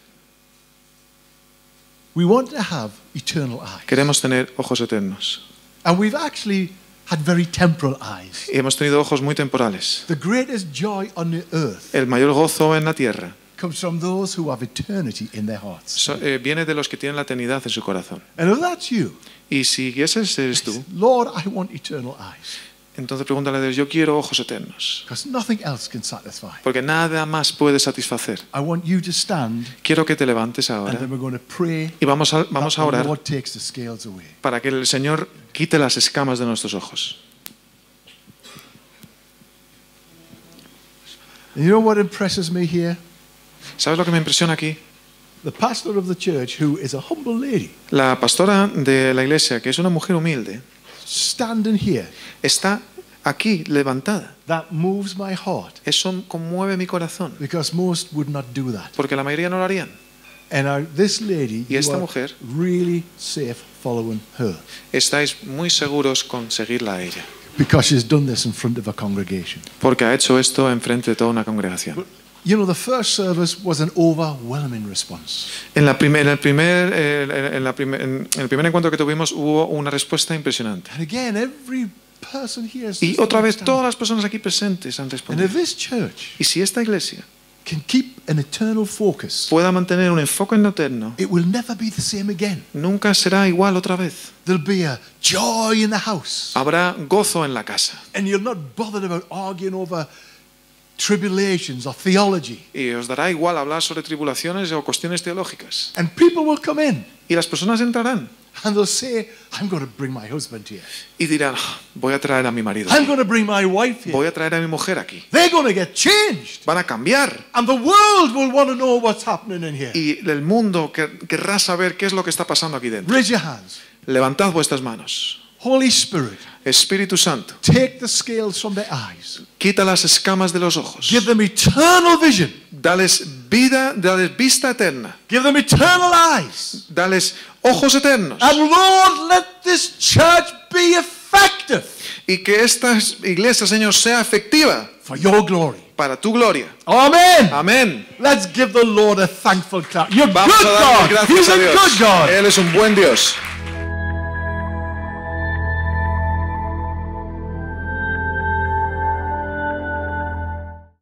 We want to have eternal eyes. queremos tener ojos eternos. And we've actually had very temporal eyes. Y hemos tenido ojos muy temporales. The greatest joy on the earth El mayor gozo en la tierra comes from those who have eternity in their hearts. so- eh, viene de los que tienen la eternidad en su corazón. And if that's you, Y si ese eres tú, Lord, I want eternal eyes. Entonces pregúntale a Dios, yo quiero ojos eternos. Porque nada más puede satisfacer. Quiero que te levantes ahora y vamos a, vamos a orar para que el Señor quite las escamas de nuestros ojos. ¿Sabes lo que me impresiona aquí? La pastora de la iglesia, que es una mujer humilde, standing here, está aquí levantada. that moves my heart Eso conmueve mi corazón, because most would not do that. porque la mayoría no lo harían. And this lady, Y you esta are mujer- really safe following her Estáis muy seguros con seguirla a ella, because she's done this in front of a congregation. porque ha hecho esto enfrente de toda una congregación. You know, the first service was an overwhelming response. En, la primer- en el primer, eh, en, la primer- en el primer encuentro que tuvimos hubo una respuesta impresionante. And again, every person here Y otra vez todas las personas aquí presentes han And respondido. if this church Y si esta iglesia can keep an eternal focus, pueda mantener un enfoque en eterno, it will never be the same again. nunca será igual otra vez. There'll be a joy in the house. Habrá gozo en la casa. And you're not bothered about arguing over tribulations or theology. Y os dará igual hablar sobre tribulaciones o cuestiones teológicas. And people will come in Y las personas entrarán and they'll say, I'm going to bring my husband here. y dirán, "Ah, voy a traer a mi marido. I'm going to bring my wife here. Voy a traer a mi mujer aquí. They're going to get changed. Van a cambiar. And the world will want to know what's happening in here. Y el mundo que- querrá saber qué es lo que está pasando aquí dentro. Raise your hands. Levantad vuestras manos. Holy Spirit, Espíritu Santo, take the scales from their eyes. quita las escamas de los ojos. Give them eternal vision. Dales vida, dales vista eterna. Give them eternal eyes. Dales ojos eternos. And Lord, let this church be effective Y que esta iglesia, Señor, sea efectiva for your glory. para tu gloria. Amen. Amén. Let's give the Lord a thankful clap. You're Vamos good a darle God. gracias He's a a Dios. good God. Él es un buen Dios.